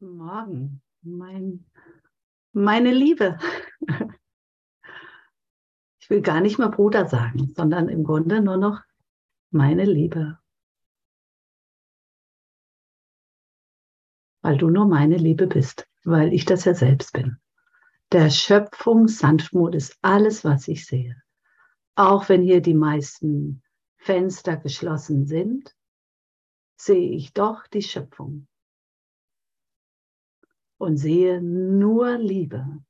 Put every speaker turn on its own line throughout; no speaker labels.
Morgen, mein, meine Liebe. Ich will gar nicht mehr Bruder sagen, sondern im Grunde nur noch meine Liebe. Weil du nur meine Liebe bist, weil ich das ja selbst bin. Der Schöpfung Sanftmut ist alles, was ich sehe. Auch wenn hier die meisten Fenster geschlossen sind, sehe ich doch die Schöpfung und sehe nur Liebe.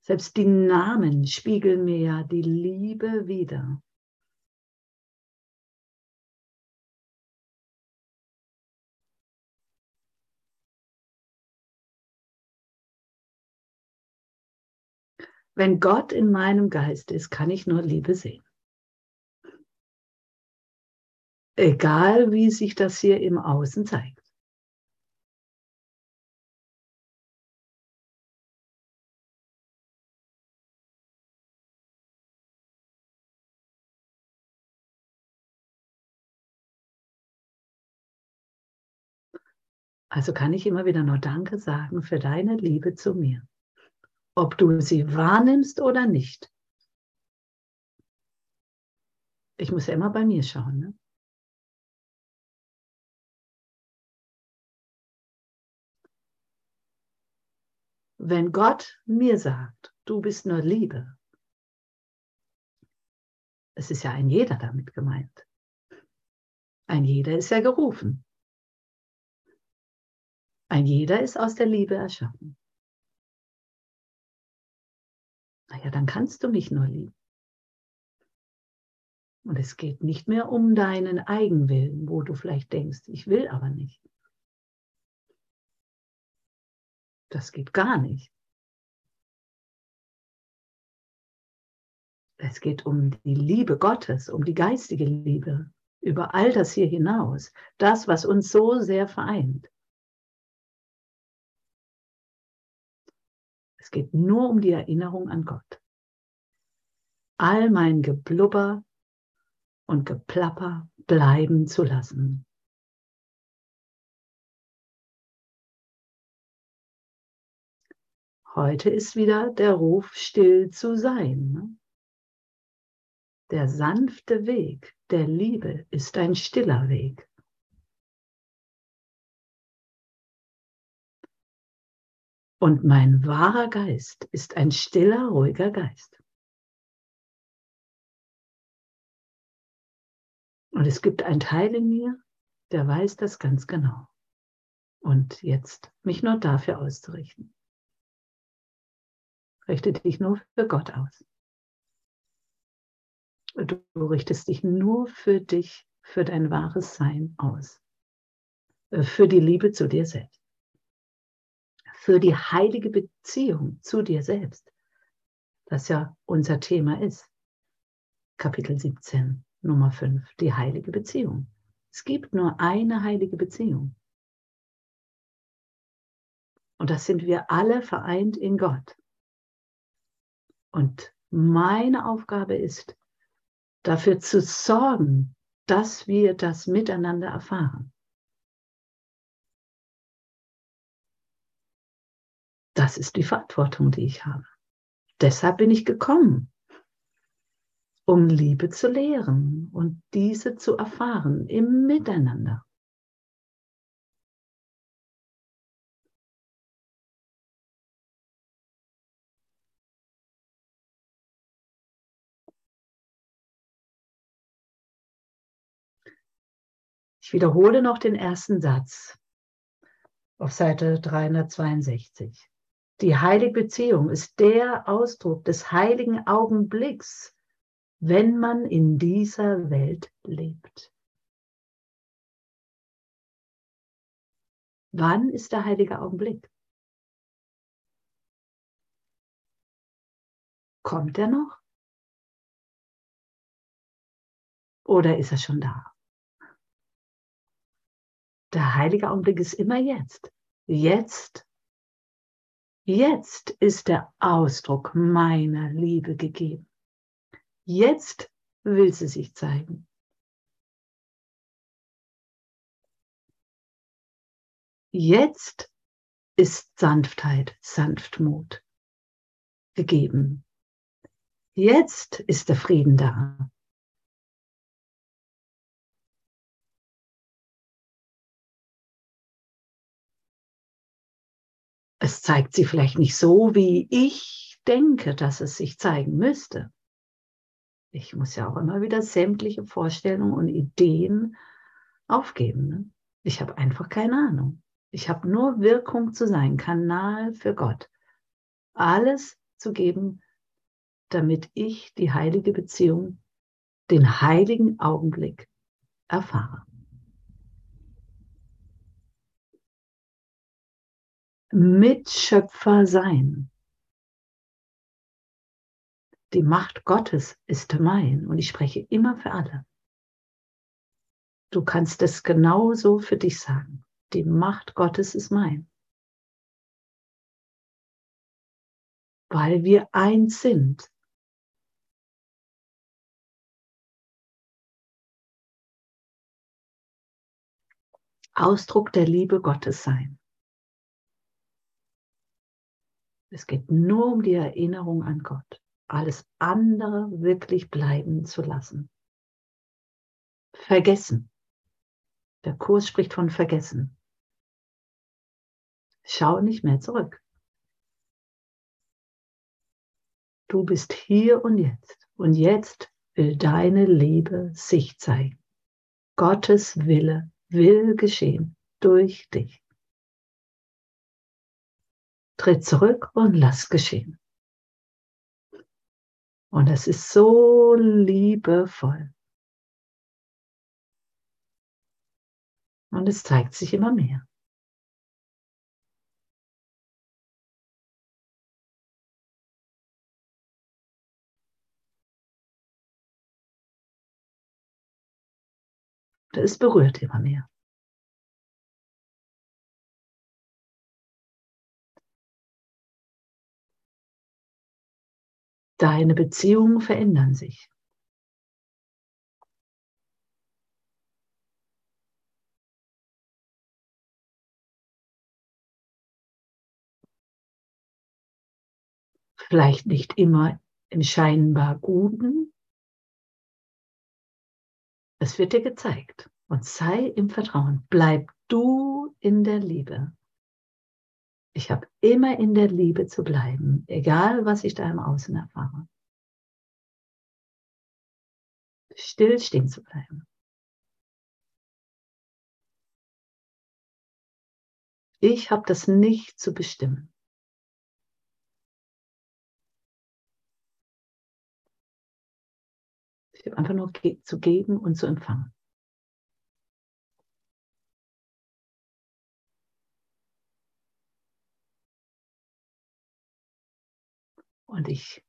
Selbst die Namen spiegeln mir ja die Liebe wieder. Wenn Gott in meinem Geist ist, kann ich nur Liebe sehen. Egal wie sich das hier im Außen zeigt. Also kann ich immer wieder nur Danke sagen für deine Liebe zu mir. Ob du sie wahrnimmst oder nicht. Ich muss ja immer bei mir schauen. Ne? Wenn Gott mir sagt, du bist nur Liebe, es ist ja ein jeder damit gemeint. Ein jeder ist ja gerufen. Ein jeder ist aus der Liebe erschaffen. Naja, dann kannst du mich nur lieben. Und es geht nicht mehr um deinen Eigenwillen, wo du vielleicht denkst, ich will aber nicht. Das geht gar nicht. Es geht um die Liebe Gottes, um die geistige Liebe, über all das hier hinaus, das, was uns so sehr vereint. Es geht nur um die Erinnerung an Gott. All mein Geblubber und Geplapper bleiben zu lassen. Heute ist wieder der Ruf, still zu sein. Der sanfte Weg der Liebe ist ein stiller Weg. Und mein wahrer Geist ist ein stiller, ruhiger Geist. Und es gibt einen Teil in mir, der weiß das ganz genau. Und jetzt mich nur dafür auszurichten. Richte dich nur für Gott aus. Du richtest dich nur für dich, für dein wahres Sein aus. Für die Liebe zu dir selbst für die heilige Beziehung zu dir selbst, das ja unser Thema ist. Kapitel 17, Nummer 5, die heilige Beziehung. Es gibt nur eine heilige Beziehung. Und das sind wir alle vereint in Gott. Und meine Aufgabe ist, dafür zu sorgen, dass wir das miteinander erfahren. Das ist die Verantwortung, die ich habe. Deshalb bin ich gekommen, um Liebe zu lehren und diese zu erfahren im Miteinander. Ich wiederhole noch den ersten Satz auf Seite 362. Die heilige Beziehung ist der Ausdruck des heiligen Augenblicks, wenn man in dieser Welt lebt. Wann ist der heilige Augenblick? Kommt er noch? Oder ist er schon da? Der heilige Augenblick ist immer jetzt. Jetzt Jetzt ist der Ausdruck meiner Liebe gegeben. Jetzt will sie sich zeigen. Jetzt ist Sanftheit, Sanftmut gegeben. Jetzt ist der Frieden da. Es zeigt sie vielleicht nicht so, wie ich denke, dass es sich zeigen müsste. Ich muss ja auch immer wieder sämtliche Vorstellungen und Ideen aufgeben. Ne? Ich habe einfach keine Ahnung. Ich habe nur Wirkung zu sein, Kanal für Gott. Alles zu geben, damit ich die heilige Beziehung, den heiligen Augenblick erfahre. Mitschöpfer sein. Die Macht Gottes ist mein und ich spreche immer für alle. Du kannst es genauso für dich sagen. Die Macht Gottes ist mein. Weil wir eins sind. Ausdruck der Liebe Gottes sein. Es geht nur um die Erinnerung an Gott. Alles andere wirklich bleiben zu lassen. Vergessen. Der Kurs spricht von vergessen. Schau nicht mehr zurück. Du bist hier und jetzt. Und jetzt will deine Liebe sich zeigen. Gottes Wille will geschehen durch dich. Tritt zurück und lass geschehen. Und es ist so liebevoll. Und es zeigt sich immer mehr. Es berührt immer mehr. Deine Beziehungen verändern sich. Vielleicht nicht immer im scheinbar Guten. Es wird dir gezeigt. Und sei im Vertrauen. Bleib du in der Liebe. Ich habe immer in der Liebe zu bleiben, egal was ich da im Außen erfahre. Still stehen zu bleiben. Ich habe das nicht zu bestimmen. Ich habe einfach nur zu geben und zu empfangen. Und ich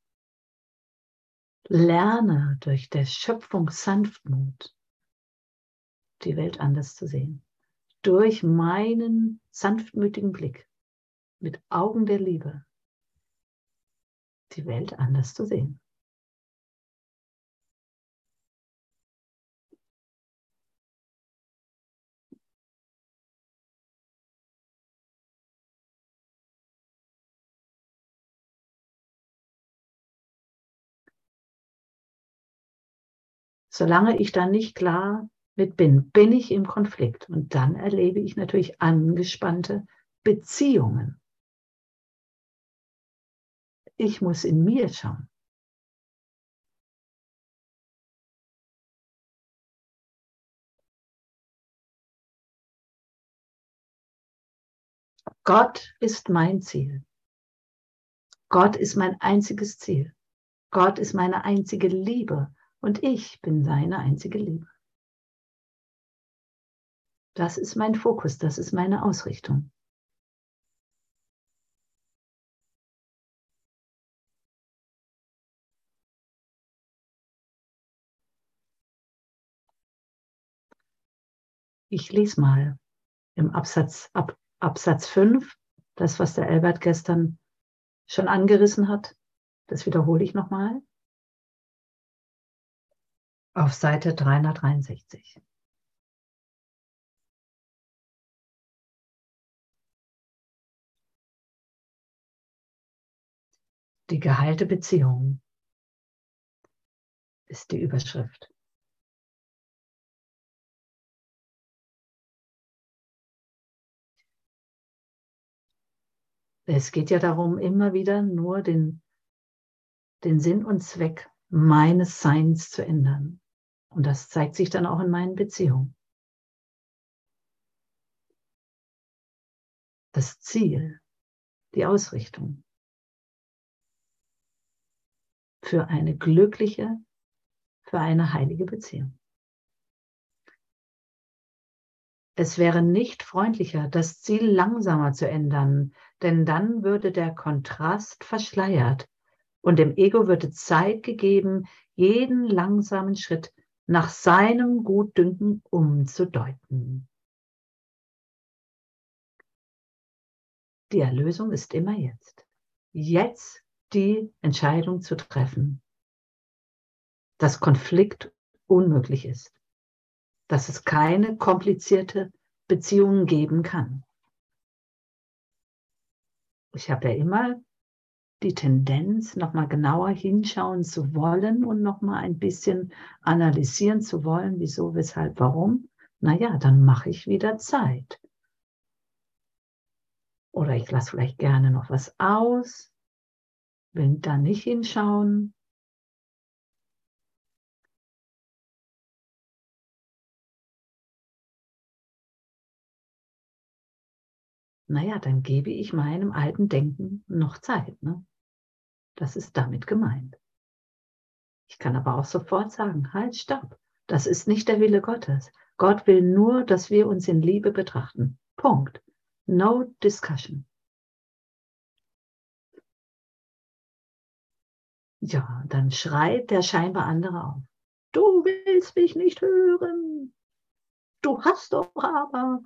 lerne durch der Schöpfung Sanftmut die Welt anders zu sehen. Durch meinen sanftmütigen Blick mit Augen der Liebe die Welt anders zu sehen. Solange ich da nicht klar mit bin, bin ich im Konflikt. Und dann erlebe ich natürlich angespannte Beziehungen. Ich muss in mir schauen. Gott ist mein Ziel. Gott ist mein einziges Ziel. Gott ist meine einzige Liebe und ich bin seine einzige Liebe. Das ist mein Fokus, das ist meine Ausrichtung. Ich lese mal im Absatz, ab, Absatz 5, das, was der Albert gestern schon angerissen hat. Das wiederhole ich nochmal auf Seite 363. Die geheilte Beziehung ist die Überschrift. Es geht ja darum, immer wieder nur den, den Sinn und Zweck meines Seins zu ändern. Und das zeigt sich dann auch in meinen Beziehungen. Das Ziel, die Ausrichtung für eine glückliche, für eine heilige Beziehung. Es wäre nicht freundlicher, das Ziel langsamer zu ändern, denn dann würde der Kontrast verschleiert und dem Ego würde Zeit gegeben, jeden langsamen Schritt nach seinem Gutdünken umzudeuten. Die Erlösung ist immer jetzt. Jetzt die Entscheidung zu treffen, dass Konflikt unmöglich ist, dass es keine komplizierte Beziehungen geben kann. Ich habe ja immer die Tendenz, nochmal genauer hinschauen zu wollen und nochmal ein bisschen analysieren zu wollen, wieso, weshalb, warum. Naja, dann mache ich wieder Zeit. Oder ich lasse vielleicht gerne noch was aus, will da nicht hinschauen. Naja, dann gebe ich meinem alten Denken noch Zeit. Ne? Das ist damit gemeint. Ich kann aber auch sofort sagen, halt, stopp. Das ist nicht der Wille Gottes. Gott will nur, dass wir uns in Liebe betrachten. Punkt. No discussion. Ja, dann schreit der scheinbar andere auf. Du willst mich nicht hören. Du hast doch aber.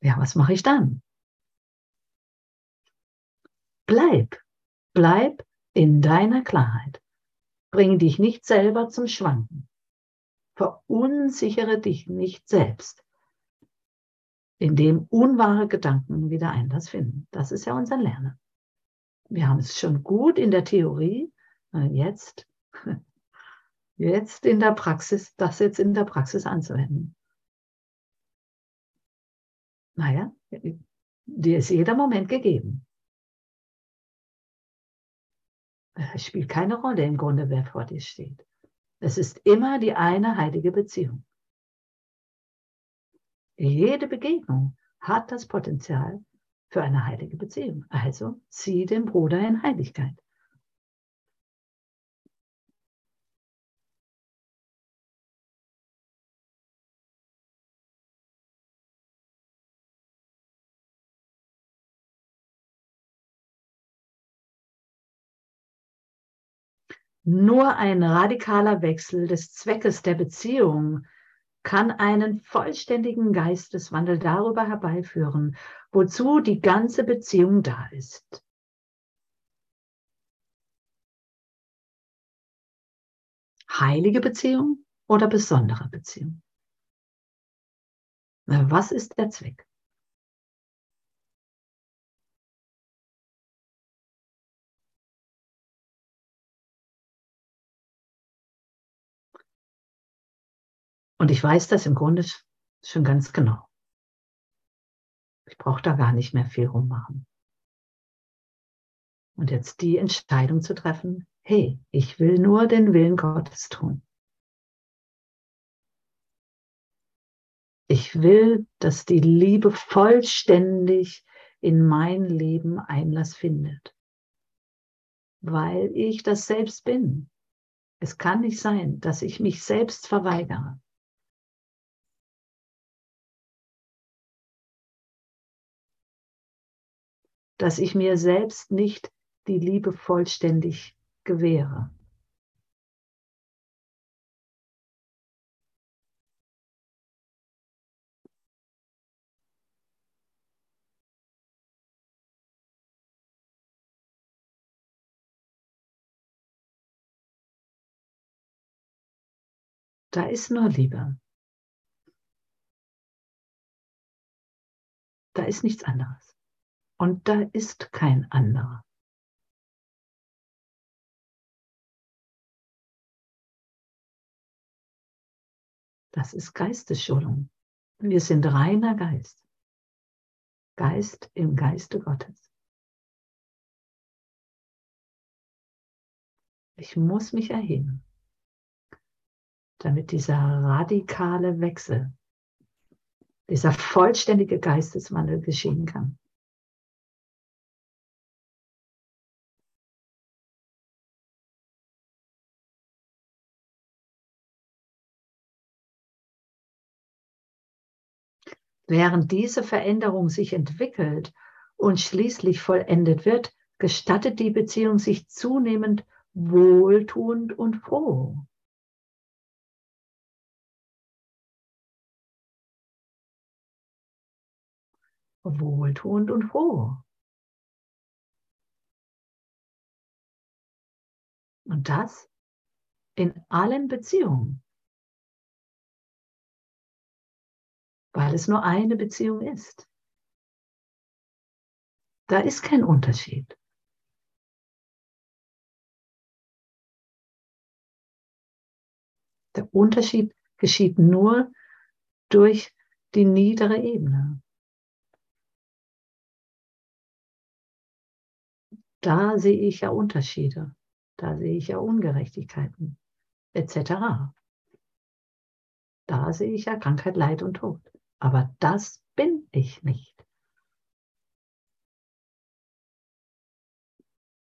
Ja, was mache ich dann? Bleib, bleib in deiner Klarheit. Bring dich nicht selber zum Schwanken. Verunsichere dich nicht selbst, indem unwahre Gedanken wieder Einlass finden. Das ist ja unser Lernen. Wir haben es schon gut in der Theorie, jetzt, jetzt in der Praxis, das jetzt in der Praxis anzuwenden. Naja, dir ist jeder Moment gegeben. Spielt keine Rolle im Grunde, wer vor dir steht. Es ist immer die eine heilige Beziehung. Jede Begegnung hat das Potenzial für eine heilige Beziehung. Also zieh den Bruder in Heiligkeit. Nur ein radikaler Wechsel des Zweckes der Beziehung kann einen vollständigen Geisteswandel darüber herbeiführen, wozu die ganze Beziehung da ist. Heilige Beziehung oder besondere Beziehung? Was ist der Zweck? Und ich weiß das im Grunde schon ganz genau. Ich brauche da gar nicht mehr viel rummachen. Und jetzt die Entscheidung zu treffen, hey, ich will nur den Willen Gottes tun. Ich will, dass die Liebe vollständig in mein Leben Einlass findet, weil ich das selbst bin. Es kann nicht sein, dass ich mich selbst verweigere. Dass ich mir selbst nicht die Liebe vollständig gewähre. Da ist nur Liebe. Da ist nichts anderes. Und da ist kein anderer. Das ist Geistesschulung. Wir sind reiner Geist. Geist im Geiste Gottes. Ich muss mich erheben, damit dieser radikale Wechsel, dieser vollständige Geisteswandel geschehen kann. Während diese Veränderung sich entwickelt und schließlich vollendet wird, gestattet die Beziehung sich zunehmend wohltuend und froh. Wohltuend und froh. Und das in allen Beziehungen. Weil es nur eine Beziehung ist. Da ist kein Unterschied. Der Unterschied geschieht nur durch die niedere Ebene. Da sehe ich ja Unterschiede, da sehe ich ja Ungerechtigkeiten etc. Da sehe ich ja Krankheit, Leid und Tod. Aber das bin ich nicht.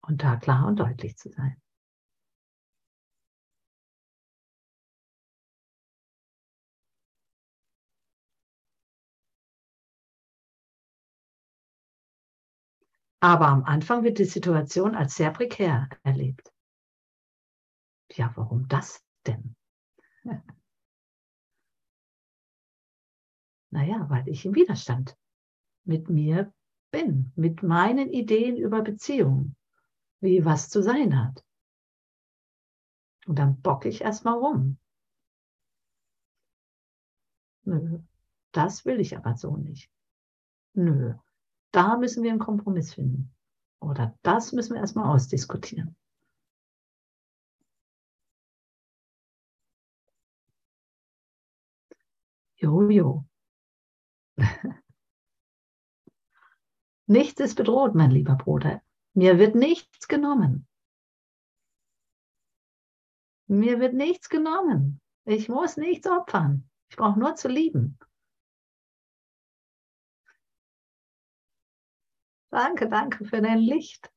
Und da klar und deutlich zu sein. Aber am Anfang wird die Situation als sehr prekär erlebt. Ja, warum das denn? Naja, weil ich im Widerstand mit mir bin, mit meinen Ideen über Beziehungen, wie was zu sein hat. Und dann bocke ich erstmal rum. Nö, das will ich aber so nicht. Nö, da müssen wir einen Kompromiss finden. Oder das müssen wir erstmal ausdiskutieren. Jojo. Nichts ist bedroht, mein lieber Bruder. Mir wird nichts genommen. Mir wird nichts genommen. Ich muss nichts opfern. Ich brauche nur zu lieben. Danke, danke für dein Licht,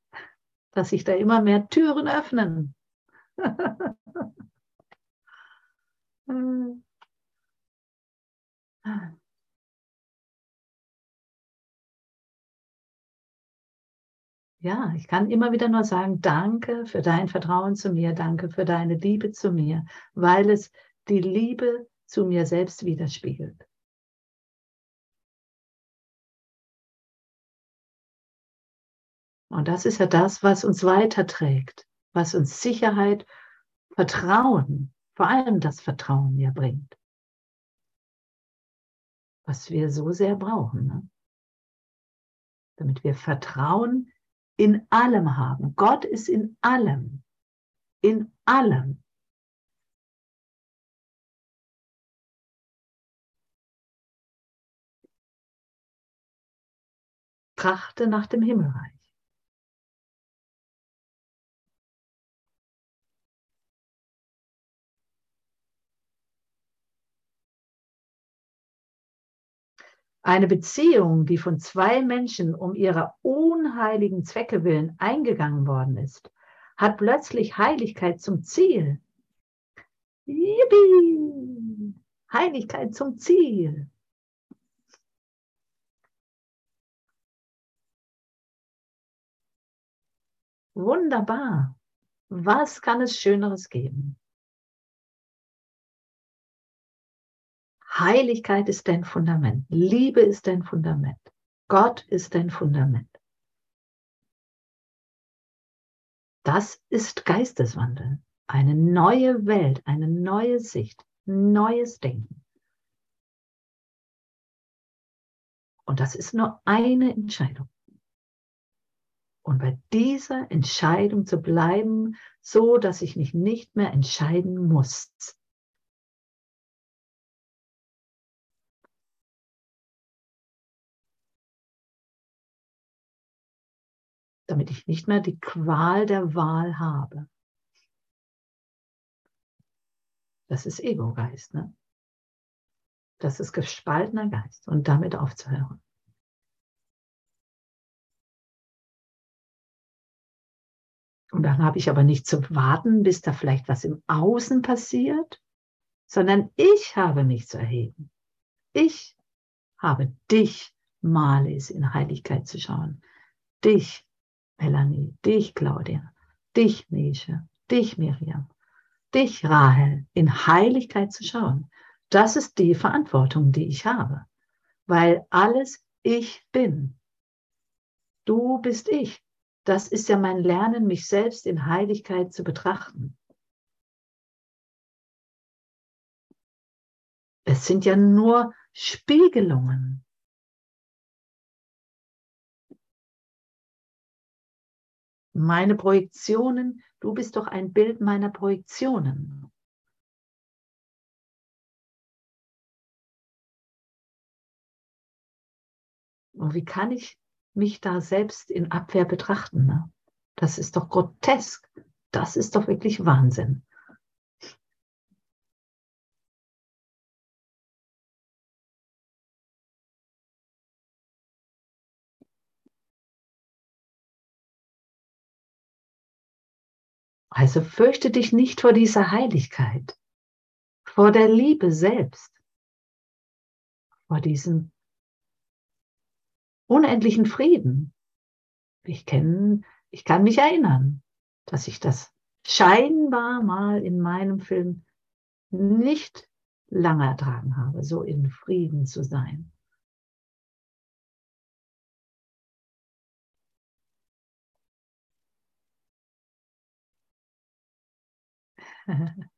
dass sich da immer mehr Türen öffnen. Ja, ich kann immer wieder nur sagen, danke für dein Vertrauen zu mir, danke für deine Liebe zu mir, weil es die Liebe zu mir selbst widerspiegelt. Und das ist ja das, was uns weiterträgt, was uns Sicherheit, Vertrauen, vor allem das Vertrauen ja bringt. Was wir so sehr brauchen, ne? damit wir Vertrauen in allem haben. Gott ist in allem. In allem. Trachte nach dem Himmelreich. Eine Beziehung, die von zwei Menschen um ihrer unheiligen Zwecke willen eingegangen worden ist, hat plötzlich Heiligkeit zum Ziel. Yippie! Heiligkeit zum Ziel. Wunderbar. Was kann es Schöneres geben? Heiligkeit ist dein Fundament. Liebe ist dein Fundament. Gott ist dein Fundament. Das ist Geisteswandel. Eine neue Welt, eine neue Sicht, neues Denken. Und das ist nur eine Entscheidung. Und bei dieser Entscheidung zu bleiben, so dass ich mich nicht mehr entscheiden muss. Damit ich nicht mehr die Qual der Wahl habe. Das ist Ego-Geist, ne? Das ist gespaltener Geist und damit aufzuhören. Und dann habe ich aber nicht zu warten, bis da vielleicht was im Außen passiert, sondern ich habe mich zu erheben. Ich habe dich, Malis, in Heiligkeit zu schauen. Dich, Melanie, dich, Claudia, dich, Nische, dich, Miriam, dich, Rahel, in Heiligkeit zu schauen. Das ist die Verantwortung, die ich habe, weil alles ich bin. Du bist ich. Das ist ja mein Lernen, mich selbst in Heiligkeit zu betrachten. Es sind ja nur Spiegelungen. Meine Projektionen, du bist doch ein Bild meiner Projektionen. Und wie kann ich mich da selbst in Abwehr betrachten. Ne? Das ist doch grotesk. Das ist doch wirklich Wahnsinn. Also fürchte dich nicht vor dieser Heiligkeit, vor der Liebe selbst, vor diesem unendlichen Frieden. Ich kenne, ich kann mich erinnern, dass ich das scheinbar mal in meinem Film nicht lange ertragen habe, so in Frieden zu sein.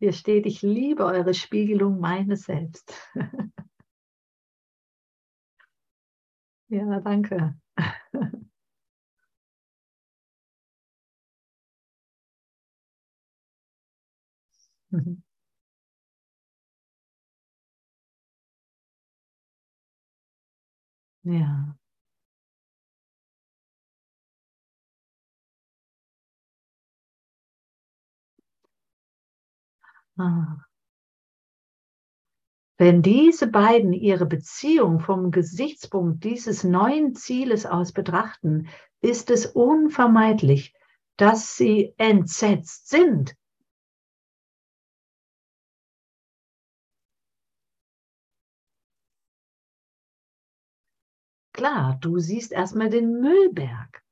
Hier steht, ich liebe eure Spiegelung meines Selbst. Ja, danke. Ja. Wenn diese beiden ihre Beziehung vom Gesichtspunkt dieses neuen Zieles aus betrachten, ist es unvermeidlich, dass sie entsetzt sind. Klar, du siehst erstmal den Müllberg,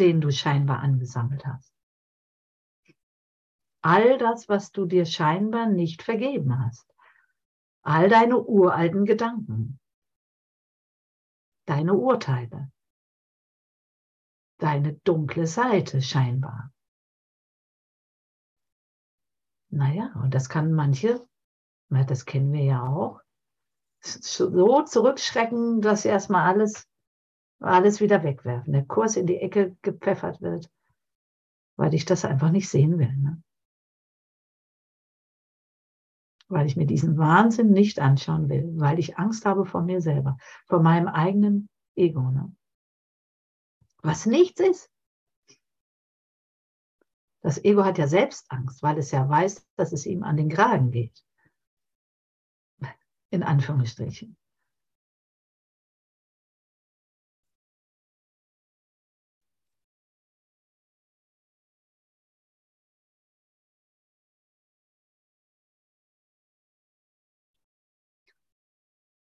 den du scheinbar angesammelt hast. All das, was du dir scheinbar nicht vergeben hast all deine uralten Gedanken, deine Urteile, deine dunkle Seite scheinbar. Naja, und das kann manche, das kennen wir ja auch, so zurückschrecken, dass erstmal alles, alles wieder wegwerfen, der Kurs in die Ecke gepfeffert wird, weil ich das einfach nicht sehen will. Ne? Weil ich mir diesen Wahnsinn nicht anschauen will, weil ich Angst habe vor mir selber, vor meinem eigenen Ego. Ne? Was nichts ist. Das Ego hat ja selbst Angst, weil es ja weiß, dass es ihm an den Kragen geht. In Anführungsstrichen.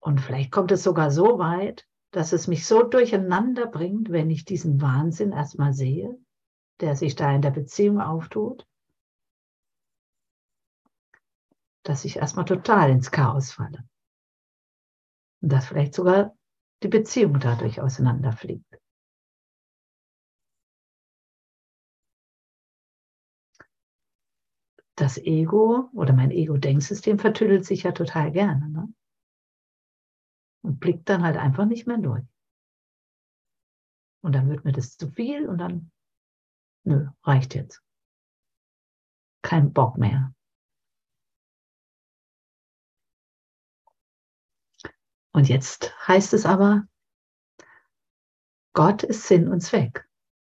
Und vielleicht kommt es sogar so weit, dass es mich so durcheinander bringt, wenn ich diesen Wahnsinn erstmal sehe, der sich da in der Beziehung auftut, dass ich erstmal total ins Chaos falle. Und dass vielleicht sogar die Beziehung dadurch auseinanderfliegt. Das Ego oder mein Ego-Denksystem vertüdelt sich ja total gerne. Ne? Und blickt dann halt einfach nicht mehr durch. Und dann wird mir das zu viel und dann, nö, reicht jetzt. Kein Bock mehr. Und jetzt heißt es aber, Gott ist Sinn und Zweck.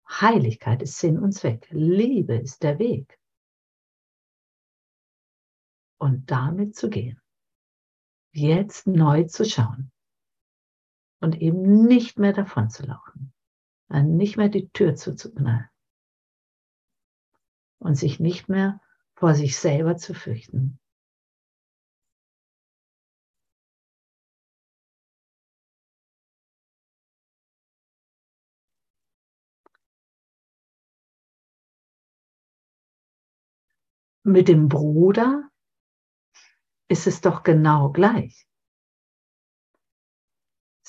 Heiligkeit ist Sinn und Zweck. Liebe ist der Weg. Und damit zu gehen. Jetzt neu zu schauen. Und eben nicht mehr davon zu laufen. Nicht mehr die Tür zuzuknallen. Und sich nicht mehr vor sich selber zu fürchten. mit dem Bruder ist es doch genau gleich.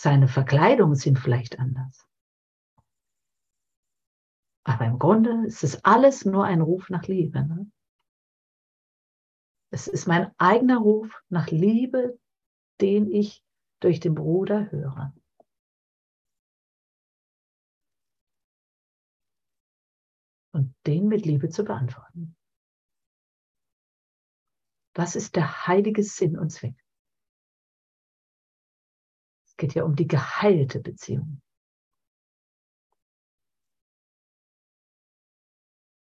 Seine Verkleidungen sind vielleicht anders. Aber im Grunde ist es alles nur ein Ruf nach Liebe. Ne? Es ist mein eigener Ruf nach Liebe, den ich durch den Bruder höre. Und den mit Liebe zu beantworten. Was ist der heilige Sinn und Zweck? Es geht ja um die geheilte Beziehung.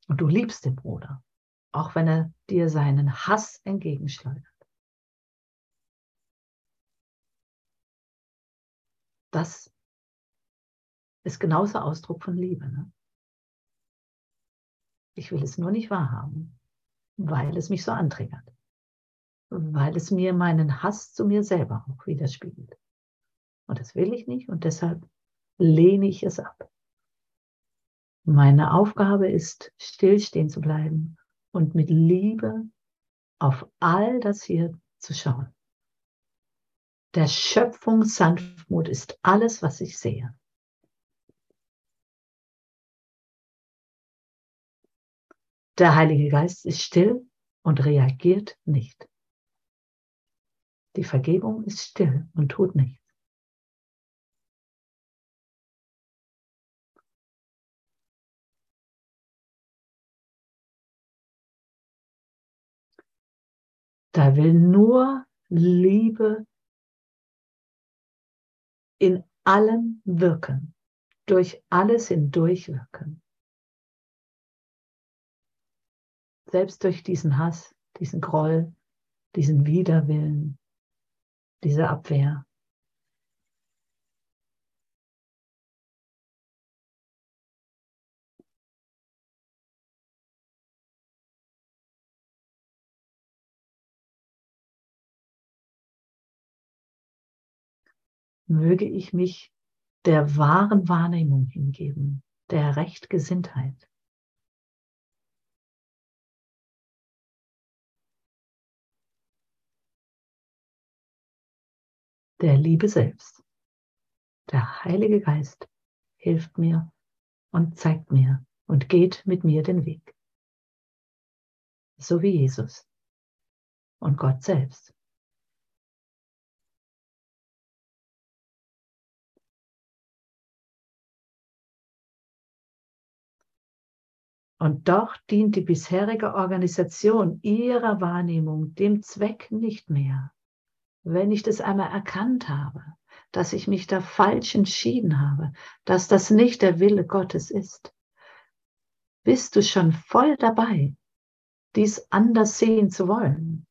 Und du liebst den Bruder, auch wenn er dir seinen Hass entgegenschleudert. Das ist genauso Ausdruck von Liebe. Ne? Ich will es nur nicht wahrhaben, weil es mich so antriggert weil es mir meinen Hass zu mir selber auch widerspiegelt. Und das will ich nicht und deshalb lehne ich es ab. Meine Aufgabe ist, stillstehen zu bleiben und mit Liebe auf all das hier zu schauen. Der Schöpfung Sanftmut ist alles, was ich sehe. Der Heilige Geist ist still und reagiert nicht. Die Vergebung ist still und tut nichts. Da will nur Liebe in allem wirken, durch alles hindurch wirken. Selbst durch diesen Hass, diesen Groll, diesen Widerwillen, diese Abwehr. Möge ich mich der wahren Wahrnehmung hingeben, der Rechtgesinntheit. der Liebe selbst. Der Heilige Geist hilft mir und zeigt mir und geht mit mir den Weg. So wie Jesus und Gott selbst. Und doch dient die bisherige Organisation ihrer Wahrnehmung dem Zweck nicht mehr, wenn ich das einmal erkannt habe, dass ich mich da falsch entschieden habe, dass das nicht der Wille Gottes ist, bist du schon voll dabei, dies anders sehen zu wollen,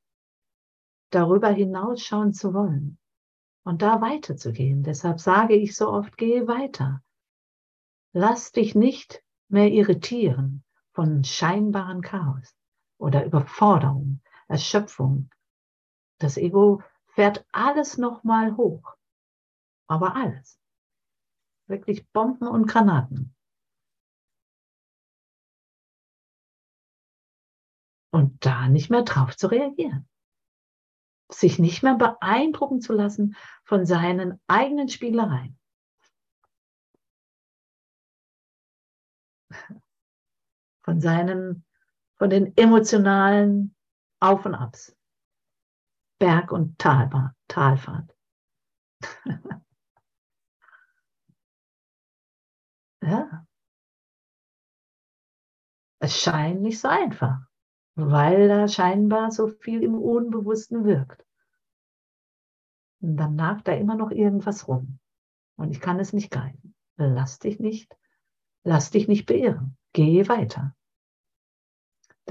darüber hinausschauen zu wollen und da weiterzugehen. Deshalb sage ich so oft, gehe weiter. Lass dich nicht mehr irritieren von scheinbaren Chaos oder Überforderung, Erschöpfung. Das Ego fährt alles nochmal hoch. Aber alles. Wirklich Bomben und Granaten. Und da nicht mehr drauf zu reagieren. Sich nicht mehr beeindrucken zu lassen von seinen eigenen Spielereien. Von seinen, von den emotionalen Auf und Abs. Berg- und Talbahn, Talfahrt. Ja. Es scheint nicht so einfach, weil da scheinbar so viel im Unbewussten wirkt. Und dann nagt da immer noch irgendwas rum. Und ich kann es nicht greifen. Lass dich nicht, lass dich nicht beirren. Gehe weiter.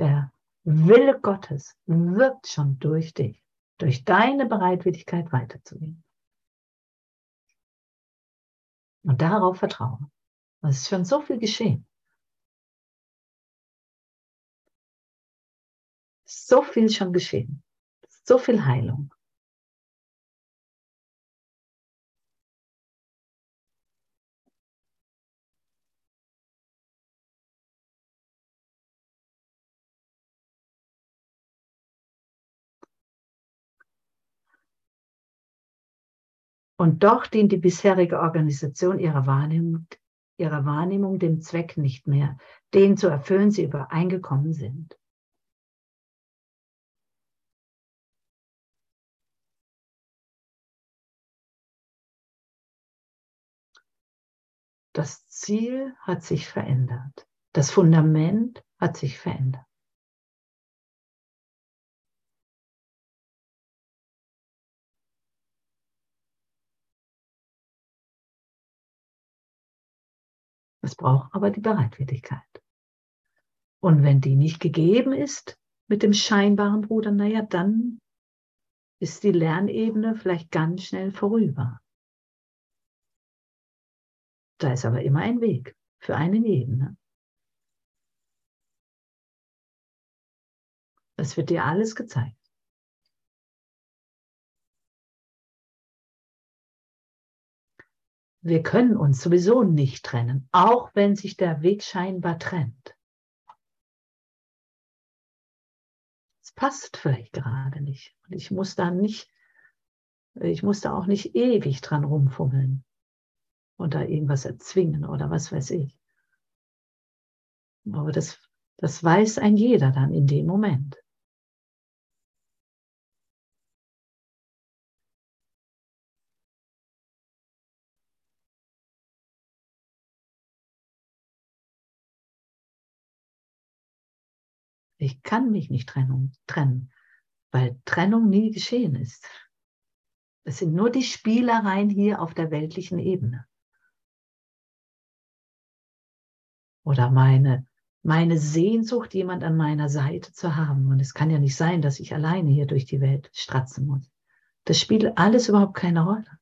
Der Wille Gottes wirkt schon durch dich, durch deine Bereitwilligkeit weiterzugehen. Und darauf vertrauen. Es ist schon so viel geschehen. So viel schon geschehen. So viel Heilung. Und doch dient die bisherige Organisation ihrer Wahrnehmung, ihrer Wahrnehmung dem Zweck nicht mehr, den zu erfüllen sie übereingekommen sind. Das Ziel hat sich verändert. Das Fundament hat sich verändert. Es braucht aber die Bereitwilligkeit. Und wenn die nicht gegeben ist mit dem scheinbaren Bruder, naja, dann ist die Lernebene vielleicht ganz schnell vorüber. Da ist aber immer ein Weg für einen jeden. Ne? Es wird dir alles gezeigt. Wir können uns sowieso nicht trennen, auch wenn sich der Weg scheinbar trennt. Es passt vielleicht gerade nicht. Und ich muss da nicht, ich muss da auch nicht ewig dran rumfummeln und da irgendwas erzwingen oder was weiß ich. Aber das, das weiß ein jeder dann in dem Moment. Ich kann mich nicht trennen, trennen, weil Trennung nie geschehen ist. Es sind nur die Spielereien hier auf der weltlichen Ebene. Oder meine, meine Sehnsucht, jemand an meiner Seite zu haben. Und es kann ja nicht sein, dass ich alleine hier durch die Welt stratzen muss. Das spielt alles überhaupt keine Rolle.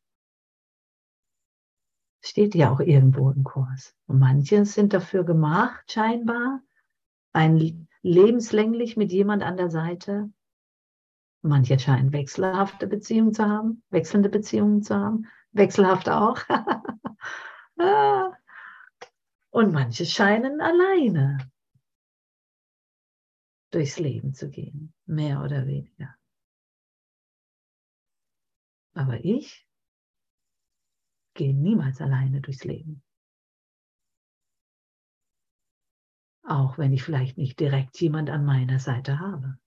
Steht ja auch irgendwo im Kurs. Und manche sind dafür gemacht, scheinbar, ein lebenslänglich mit jemand an der Seite. Manche scheinen wechselhafte Beziehungen zu haben, wechselnde Beziehungen zu haben, wechselhaft auch. Ah. Und manche scheinen alleine durchs Leben zu gehen, mehr oder weniger. Aber ich gehe niemals alleine durchs Leben. Auch wenn ich vielleicht nicht direkt jemand an meiner Seite habe.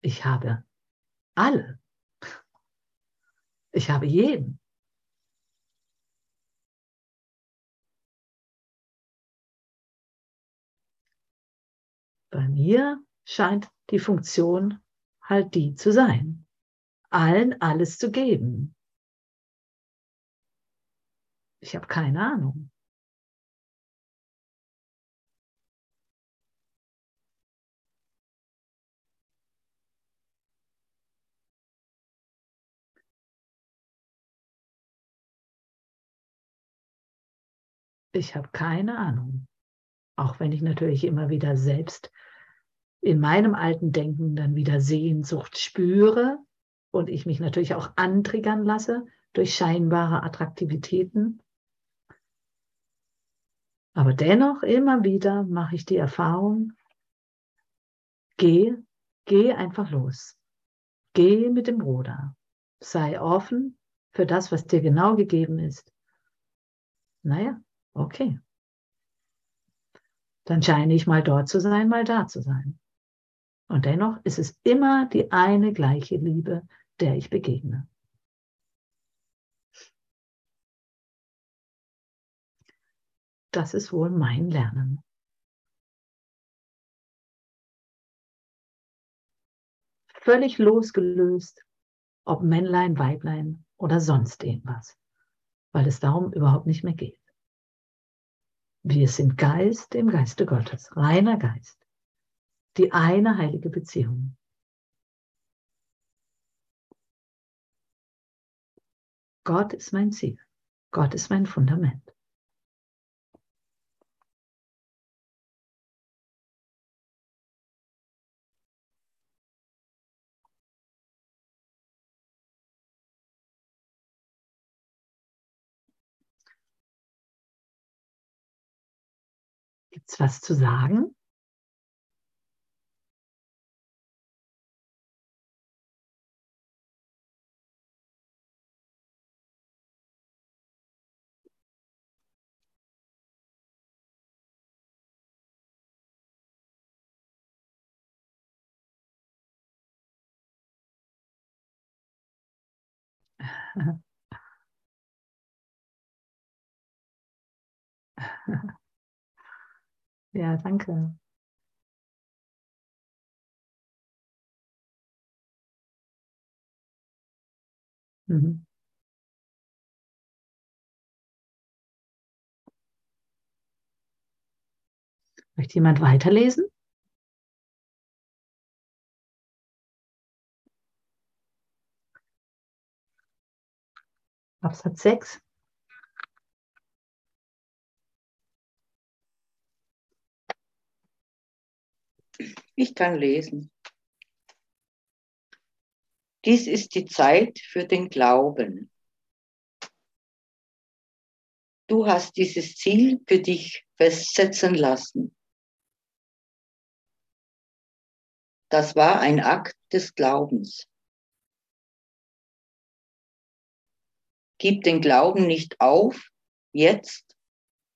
Ich habe alle. Ich habe jeden. Bei mir scheint die Funktion halt die zu sein, allen alles zu geben. Ich habe keine Ahnung. Ich habe keine Ahnung. Auch wenn ich natürlich immer wieder selbst in meinem alten Denken dann wieder Sehnsucht spüre und ich mich natürlich auch antriggern lasse durch scheinbare Attraktivitäten. Aber dennoch immer wieder mache ich die Erfahrung, geh, geh einfach los. Geh mit dem Bruder. Sei offen für das, was dir genau gegeben ist. Naja, Okay. Dann scheine ich mal dort zu sein, mal da zu sein. Und dennoch ist es immer die eine gleiche Liebe, der ich begegne. das ist wohl mein Lernen. Völlig losgelöst, ob Männlein, Weiblein oder sonst irgendwas, weil es darum überhaupt nicht mehr geht. Wir sind Geist im Geiste Gottes, reiner Geist, die eine heilige Beziehung. Gott ist mein Ziel. Gott ist mein Fundament. Gibt es was zu sagen? Ja, danke. Mhm. Möchte jemand weiterlesen? Absatz 6.
Ich kann lesen. Dies ist die Zeit für den Glauben. Du hast dieses Ziel für dich festsetzen lassen. Das war ein Akt des Glaubens. Gib den Glauben nicht auf, jetzt,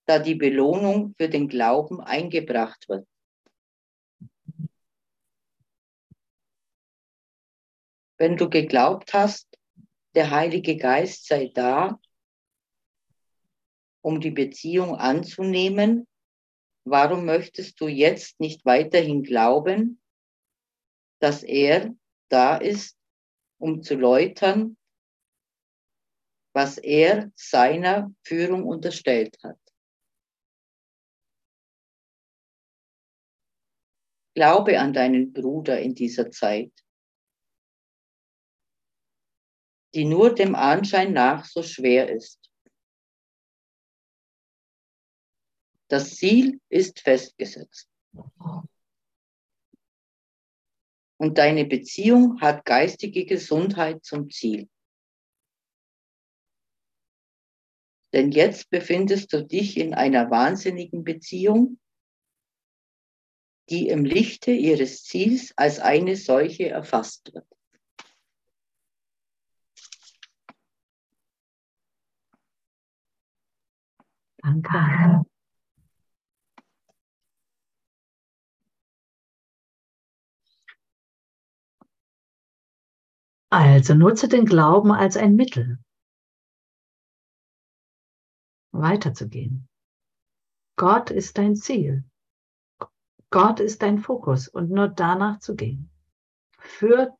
da die Belohnung für den Glauben eingebracht wird. Wenn du geglaubt hast, der Heilige Geist sei da, um die Beziehung anzunehmen, warum möchtest du jetzt nicht weiterhin glauben, dass er da ist, um zu läutern, was er seiner Führung unterstellt hat? Glaube an deinen Bruder in dieser Zeit. Die nur dem Anschein nach so schwer ist. Das Ziel ist festgesetzt. Und deine Beziehung hat geistige Gesundheit zum Ziel. Denn jetzt befindest du dich in einer wahnsinnigen Beziehung, die im Lichte ihres Ziels als eine solche erfasst wird.
Danke. Also nutze den Glauben als ein Mittel, weiterzugehen. Gott ist dein Ziel. Gott ist dein Fokus und nur danach zu gehen. Für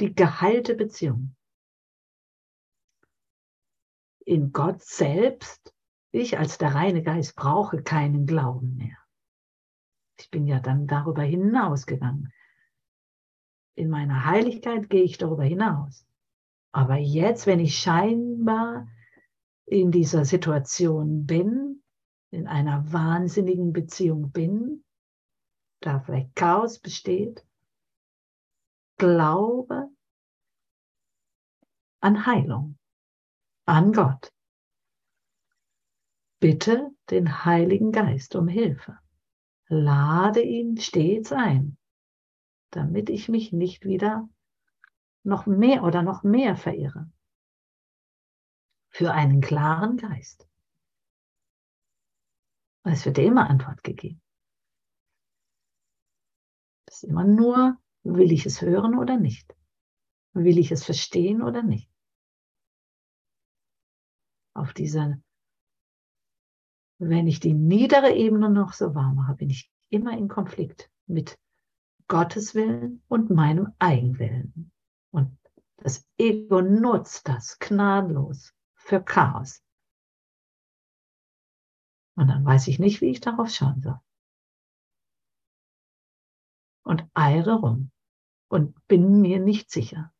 die geheilte Beziehung. In Gott selbst ich als der reine Geist brauche keinen Glauben mehr. Ich bin ja dann darüber hinausgegangen. In meiner Heiligkeit gehe ich darüber hinaus. Aber jetzt, wenn ich scheinbar in dieser Situation bin, in einer wahnsinnigen Beziehung bin, da vielleicht Chaos besteht, glaube an Heilung, an Gott. Bitte den Heiligen Geist um Hilfe. Lade ihn stets ein, damit ich mich nicht wieder noch mehr oder noch mehr verirre. Für einen klaren Geist. Es wird dir immer Antwort gegeben. Es ist immer nur, will ich es hören oder nicht? Will ich es verstehen oder nicht? Auf diese wenn ich die niedere Ebene noch so wahr mache, bin ich immer in Konflikt mit Gottes Willen und meinem Eigenwillen. Und das Ego nutzt das gnadenlos für Chaos. Und dann weiß ich nicht, wie ich darauf schauen soll. Und eire rum und bin mir nicht sicher.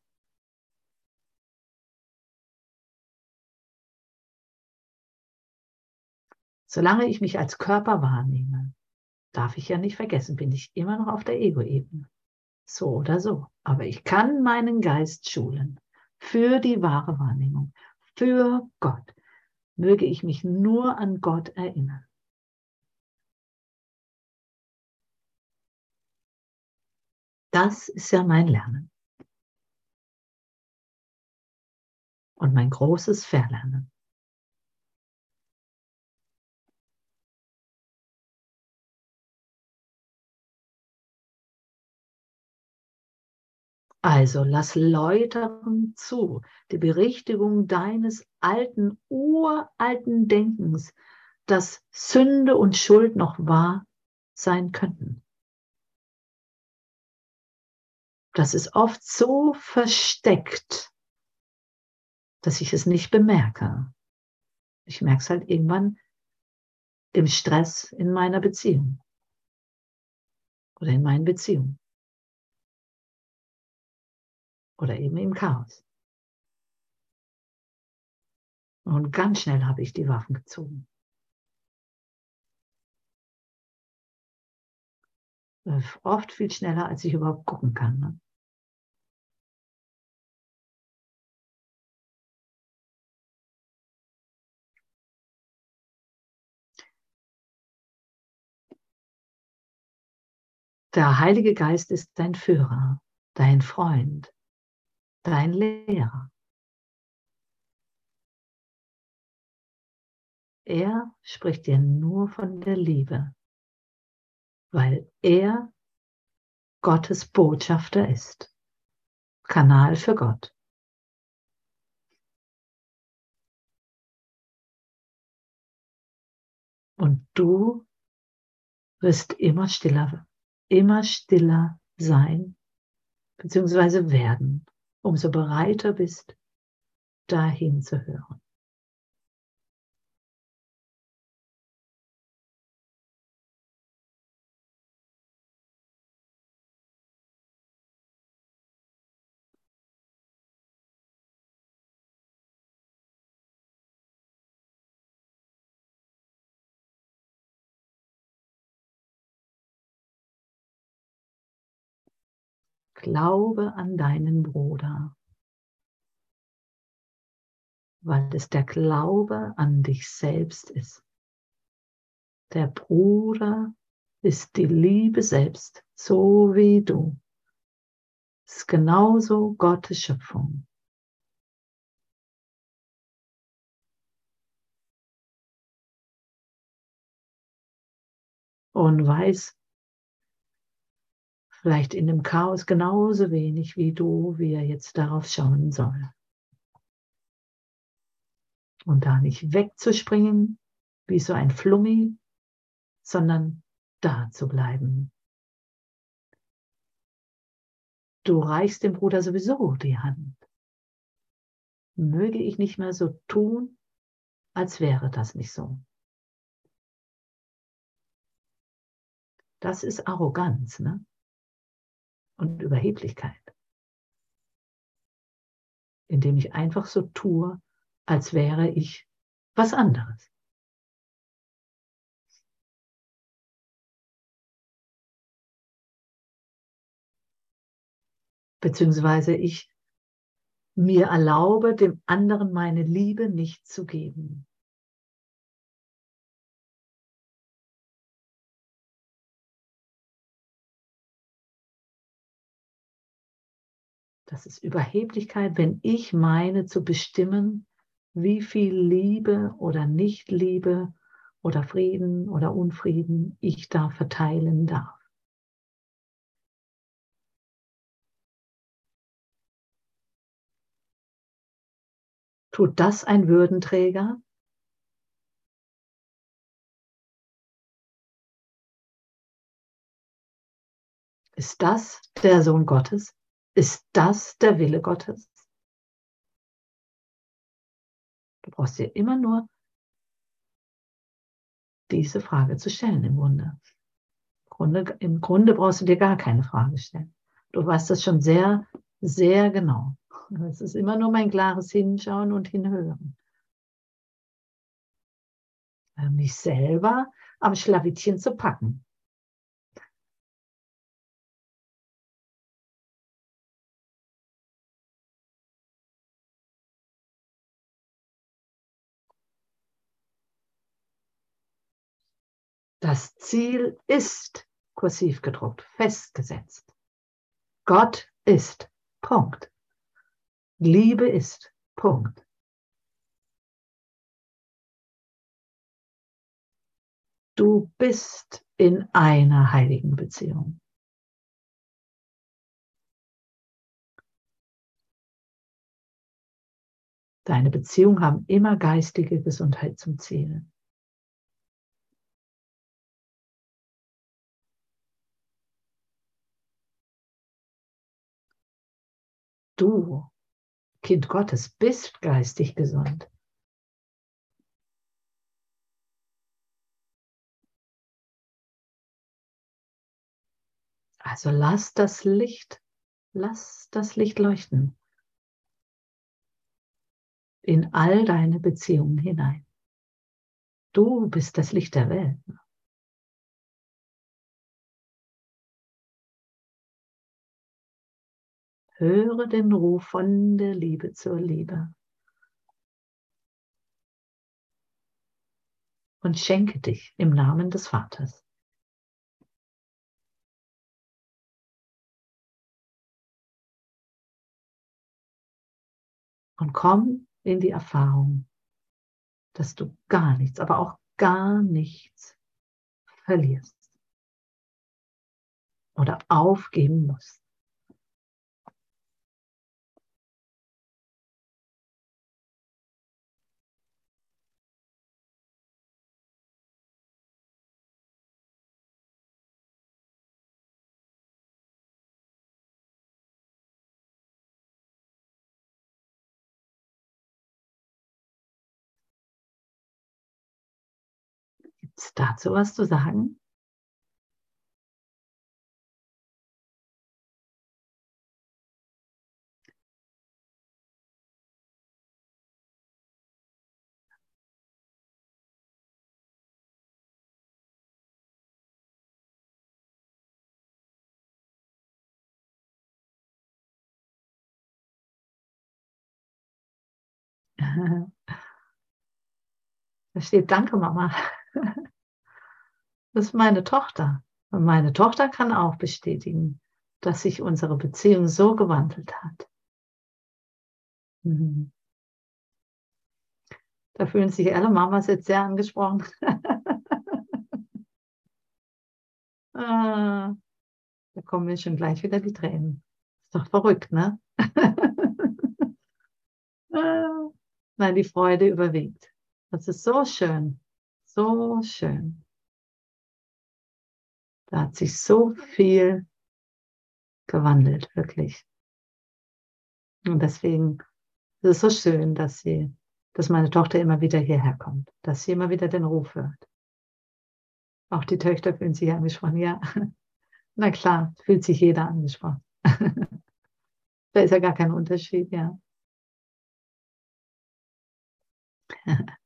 Solange ich mich als Körper wahrnehme, darf ich ja nicht vergessen, bin ich immer noch auf der Ego-Ebene. So oder so. Aber ich kann meinen Geist schulen für die wahre Wahrnehmung, für Gott. Möge ich mich nur an Gott erinnern. Das ist ja mein Lernen. Und mein großes Verlernen. Also lass läutern zu die Berichtigung deines alten, uralten Denkens, dass Sünde und Schuld noch wahr sein könnten. Das ist oft so versteckt, dass ich es nicht bemerke. Ich merke es halt irgendwann im Stress in meiner Beziehung oder in meinen Beziehungen. Oder eben im Chaos. Und ganz schnell habe ich die Waffen gezogen. Oft viel schneller, als ich überhaupt gucken kann. Ne? Der Heilige Geist ist dein Führer, dein Freund, dein Lehrer. Er spricht dir nur von der Liebe, weil er Gottes Botschafter ist, Kanal für Gott. Und du wirst immer stiller, immer stiller sein, beziehungsweise werden umso bereiter bist, dahin zu hören. Glaube an deinen Bruder, weil es der Glaube an dich selbst ist. Der Bruder ist die Liebe selbst, so wie du. Ist genauso Gottes Schöpfung. Und weiß, vielleicht in dem Chaos genauso wenig wie du, wie er jetzt darauf schauen soll. Und da nicht wegzuspringen wie so ein Flummi, sondern da zu bleiben. Du reichst dem Bruder sowieso die Hand. Möge ich nicht mehr so tun, als wäre das nicht so. Das ist Arroganz, ne? Und Überheblichkeit, indem ich einfach so tue, als wäre ich was anderes. Beziehungsweise ich mir erlaube, dem anderen meine Liebe nicht zu geben. Das ist Überheblichkeit, wenn ich meine zu bestimmen, wie viel Liebe oder Nichtliebe oder Frieden oder Unfrieden ich da verteilen darf. Tut das ein Würdenträger? Ist das der Sohn Gottes? Ist das der Wille Gottes? Du brauchst dir immer nur diese Frage zu stellen im Grunde. Im Grunde, im Grunde brauchst du dir gar keine Frage stellen. Du weißt das schon sehr, sehr genau. Es ist immer nur mein klares Hinschauen und Hinhören. Äh, mich selber am Schlawittchen zu packen. Das Ziel ist kursiv gedruckt, festgesetzt. Gott ist. Punkt. Liebe ist. Punkt. Du bist in einer heiligen Beziehung. Deine Beziehungen haben immer geistige Gesundheit zum Ziel. Du, Kind Gottes, bist geistig gesund. Also lass das Licht, lass das Licht leuchten in all deine Beziehungen hinein. Du bist das Licht der Welt. Höre den Ruf von der Liebe zur Liebe. Und schenke dich im Namen des Vaters. Und komm in die Erfahrung, dass du gar nichts, aber auch gar nichts verlierst oder aufgeben musst. Es dazu was zu sagen? Da steht Danke, Mama. Das ist meine Tochter. Und meine Tochter kann auch bestätigen, dass sich unsere Beziehung so gewandelt hat. Mhm. Da fühlen sich alle Mamas jetzt sehr angesprochen. ah, da kommen mir schon gleich wieder die Tränen. Ist doch verrückt, ne? ah, nein, die Freude überwiegt. Das ist so schön. So schön. Da hat sich so viel gewandelt, wirklich. Und deswegen ist es so schön, dass sie, dass meine Tochter immer wieder hierher kommt, dass sie immer wieder den Ruf hört. Auch die Töchter fühlen sich angesprochen, ja. Na klar, fühlt sich jeder angesprochen. da ist ja gar kein Unterschied, ja.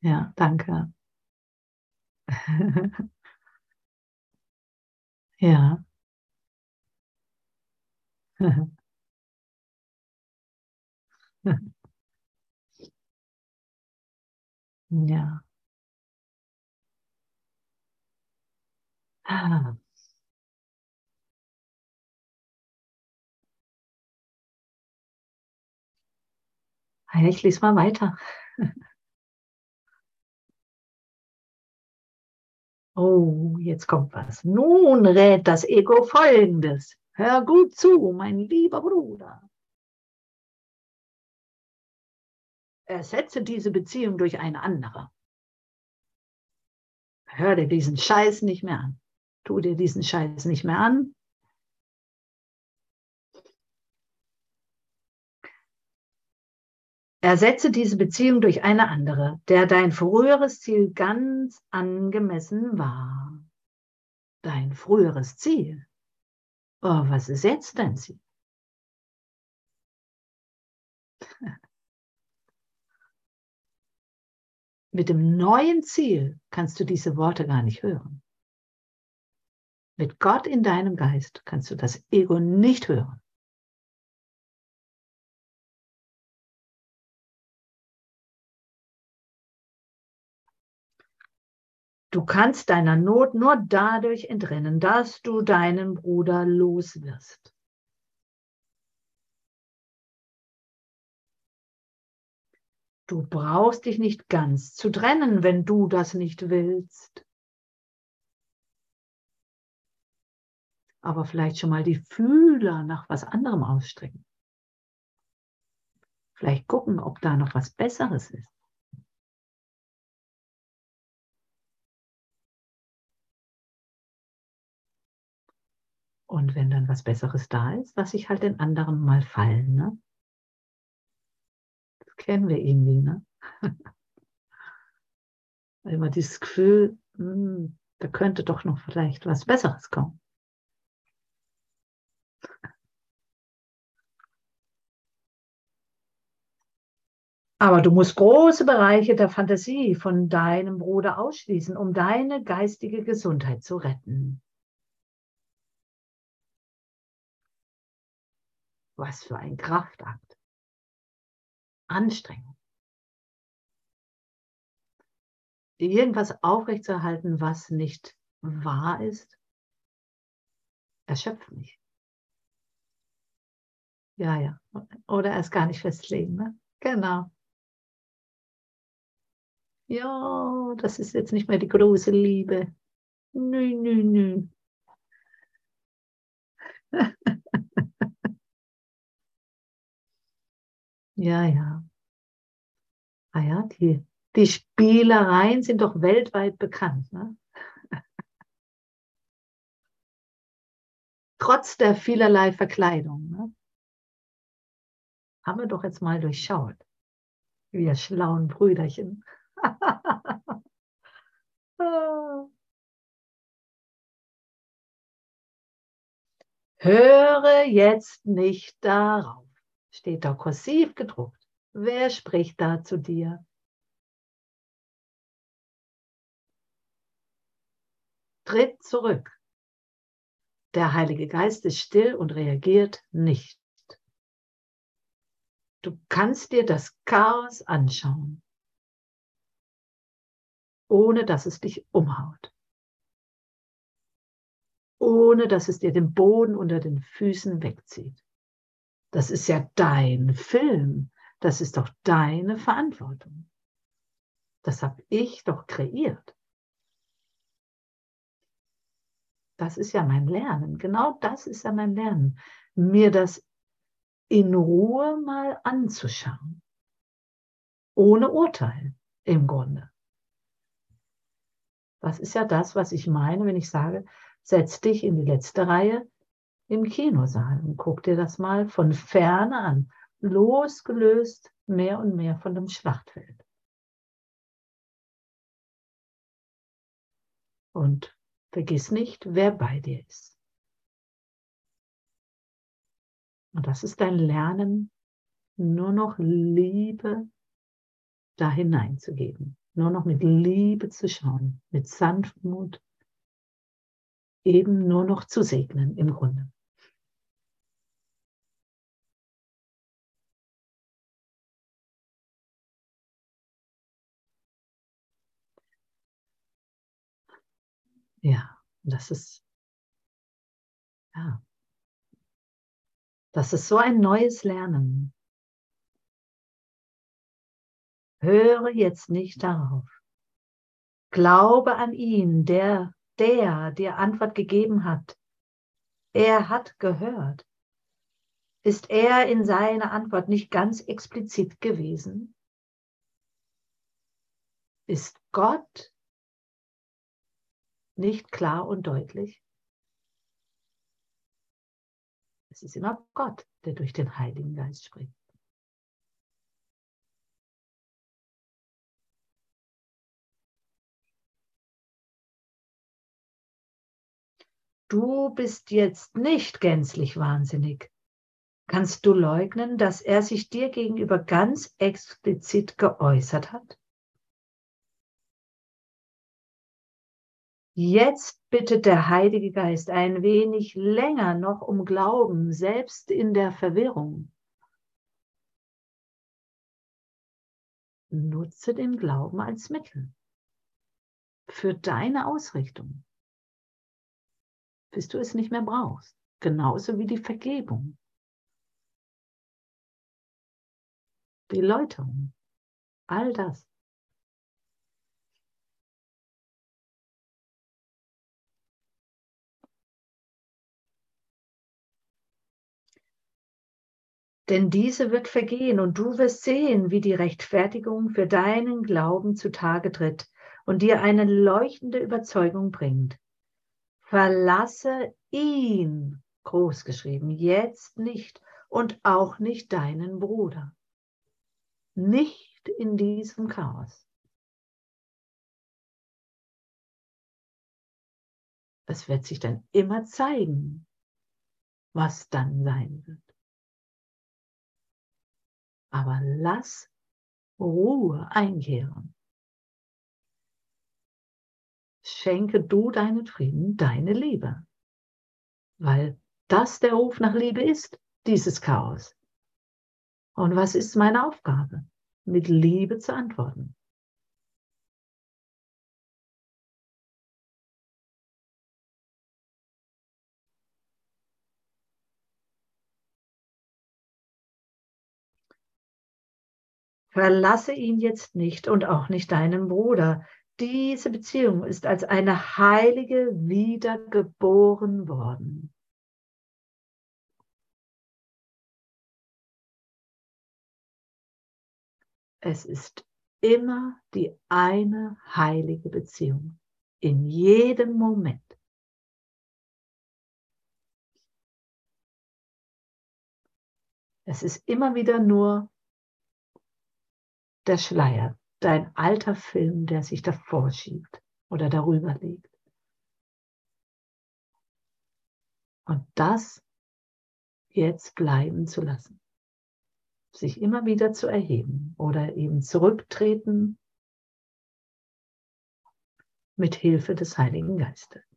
ja, danke. ja. ja. Ah. Ich lese mal weiter. Oh, jetzt kommt was. Nun rät das Ego folgendes. Hör gut zu, mein lieber Bruder. Ersetze diese Beziehung durch eine andere. Hör dir diesen Scheiß nicht mehr an. Tu dir diesen Scheiß nicht mehr an. Ersetze diese Beziehung durch eine andere, der dein früheres Ziel ganz angemessen war. Dein früheres Ziel. Oh, was ist jetzt dein Ziel? Mit dem neuen Ziel kannst du diese Worte gar nicht hören. Mit Gott in deinem Geist kannst du das Ego nicht hören. Du kannst deiner Not nur dadurch entrennen, dass du deinen Bruder los wirst. Du brauchst dich nicht ganz zu trennen, wenn du das nicht willst. Aber vielleicht schon mal die Fühler nach was anderem ausstrecken. Vielleicht gucken, ob da noch was Besseres ist. Und wenn dann was Besseres da ist, lasse ich halt den anderen mal fallen. Ne? Das kennen wir irgendwie. Ne? Immer dieses Gefühl, mh, hm, da könnte doch noch vielleicht was Besseres kommen. Aber du musst große Bereiche der Fantasie von deinem Bruder ausschließen, um deine geistige Gesundheit zu retten. Was für ein Kraftakt. Anstrengung. Irgendwas aufrechtzuerhalten, was nicht wahr ist, erschöpft mich. Ja, ja. Oder erst gar nicht festlegen. Ne? Genau. Ja, das ist jetzt nicht mehr die große Liebe. Nö, nö, nö. Ja, ja. Ah ja, die, die Spielereien sind doch weltweit bekannt. Ne? Trotz der vielerlei Verkleidung. Ne? Haben wir doch jetzt mal durchschaut. Wir schlauen Brüderchen. Höre jetzt nicht darauf steht da kursiv gedruckt. Wer spricht da zu dir? Tritt zurück. Der Heilige Geist ist still und reagiert nicht. Du kannst dir das Chaos anschauen, ohne dass es dich umhaut, ohne dass es dir den Boden unter den Füßen wegzieht. Das ist ja dein Film. Das ist doch deine Verantwortung. Das habe ich doch kreiert. Das ist ja mein Lernen. Genau das ist ja mein Lernen. Mir das in Ruhe mal anzuschauen. Ohne Urteil im Grunde. Das ist ja das, was ich meine, wenn ich sage, setz dich in die letzte Reihe, im Kinosaal und guck dir das mal von ferne an, losgelöst mehr und mehr von dem Schlachtfeld. Und vergiss nicht, wer bei dir ist. Und das ist dein Lernen, nur noch Liebe da hineinzugeben, nur noch mit Liebe zu schauen, mit Sanftmut, eben nur noch zu segnen im Grunde. Ja, das ist, ja, das ist so ein neues Lernen. Höre jetzt nicht darauf. Glaube an ihn, der, der dir Antwort gegeben hat. Er hat gehört. Ist er in seiner Antwort nicht ganz explizit gewesen? Ist Gott nicht klar und deutlich? Es ist immer Gott, der durch den Heiligen Geist spricht. Du bist jetzt nicht gänzlich wahnsinnig. Kannst du leugnen, dass er sich dir gegenüber ganz explizit geäußert hat? Jetzt bittet der Heilige Geist ein wenig länger noch um Glauben, selbst in der Verwirrung. Nutze den Glauben als Mittel für deine Ausrichtung, bis du es nicht mehr brauchst, genauso wie die Vergebung, die Läuterung, all das. Denn diese wird vergehen und du wirst sehen, wie die Rechtfertigung für deinen Glauben zutage tritt und dir eine leuchtende Überzeugung bringt. Verlasse ihn, großgeschrieben, jetzt nicht und auch nicht deinen Bruder. Nicht in diesem Chaos. Es wird sich dann immer zeigen, was dann sein wird. Aber lass Ruhe einkehren. Schenke du deinen Frieden, deine Liebe. Weil das der Ruf nach Liebe ist, dieses Chaos. Und was ist meine Aufgabe? Mit Liebe zu antworten. Verlasse ihn jetzt nicht und auch nicht deinen Bruder. Diese Beziehung ist als eine heilige wiedergeboren worden. Es ist immer die eine heilige Beziehung in jedem Moment. Es ist immer wieder nur der Schleier, dein alter Film, der sich davor schiebt oder darüber liegt. Und das jetzt bleiben zu lassen. Sich immer wieder zu erheben oder eben zurücktreten mit Hilfe des Heiligen Geistes.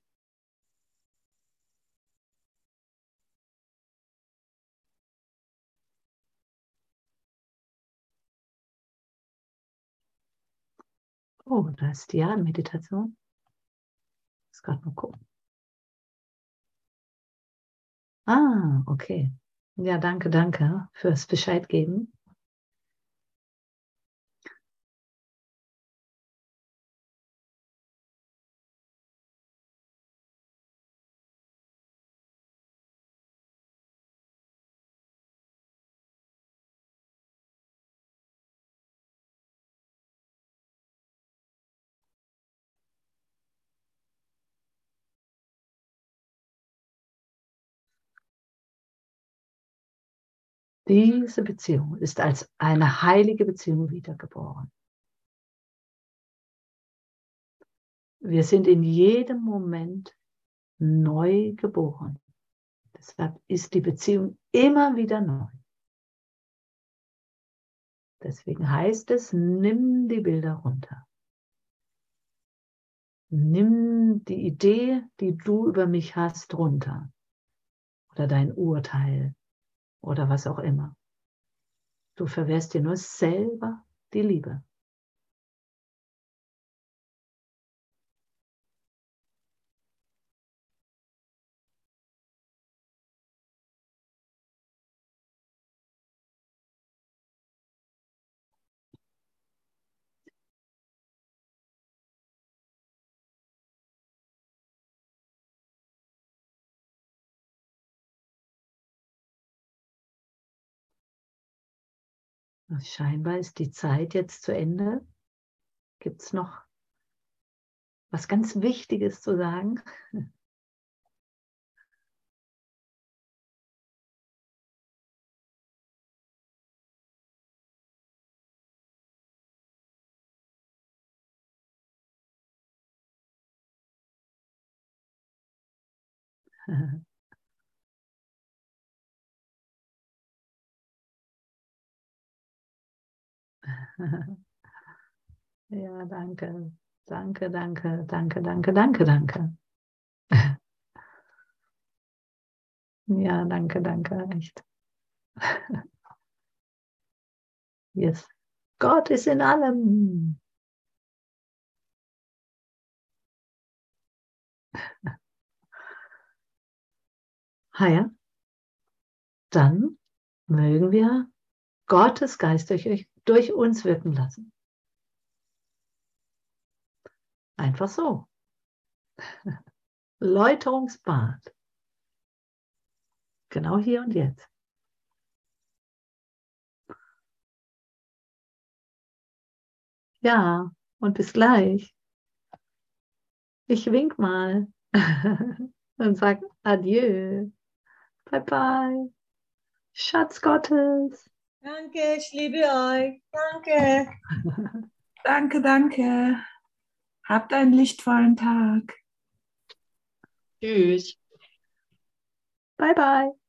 Oh, da ist die Meditation. Muss gerade mal gucken. Ah, okay. Ja, danke, danke fürs Bescheid geben. Diese Beziehung ist als eine heilige Beziehung wiedergeboren. Wir sind in jedem Moment neu geboren. Deshalb ist die Beziehung immer wieder neu. Deswegen heißt es, nimm die Bilder runter. Nimm die Idee, die du über mich hast, runter. Oder dein Urteil, oder was auch immer. Du verwehrst dir nur selber die Liebe. Scheinbar ist die Zeit jetzt zu Ende. Gibt es noch was ganz Wichtiges zu sagen. Ja, danke. Danke, danke, danke, danke, danke, danke. Ja, danke, danke, echt. Yes. Gott ist in allem. Ah ja, dann mögen wir Gottes Geist durch, durch uns wirken lassen. Einfach so. Läuterungsbad. Genau hier und jetzt. Ja, und bis gleich. Ich wink mal und sag Adieu. Bye bye. Schatz Gottes.
Danke, ich liebe euch. Danke.
Danke, danke. Habt einen lichtvollen Tag.
Tschüss.
Bye bye.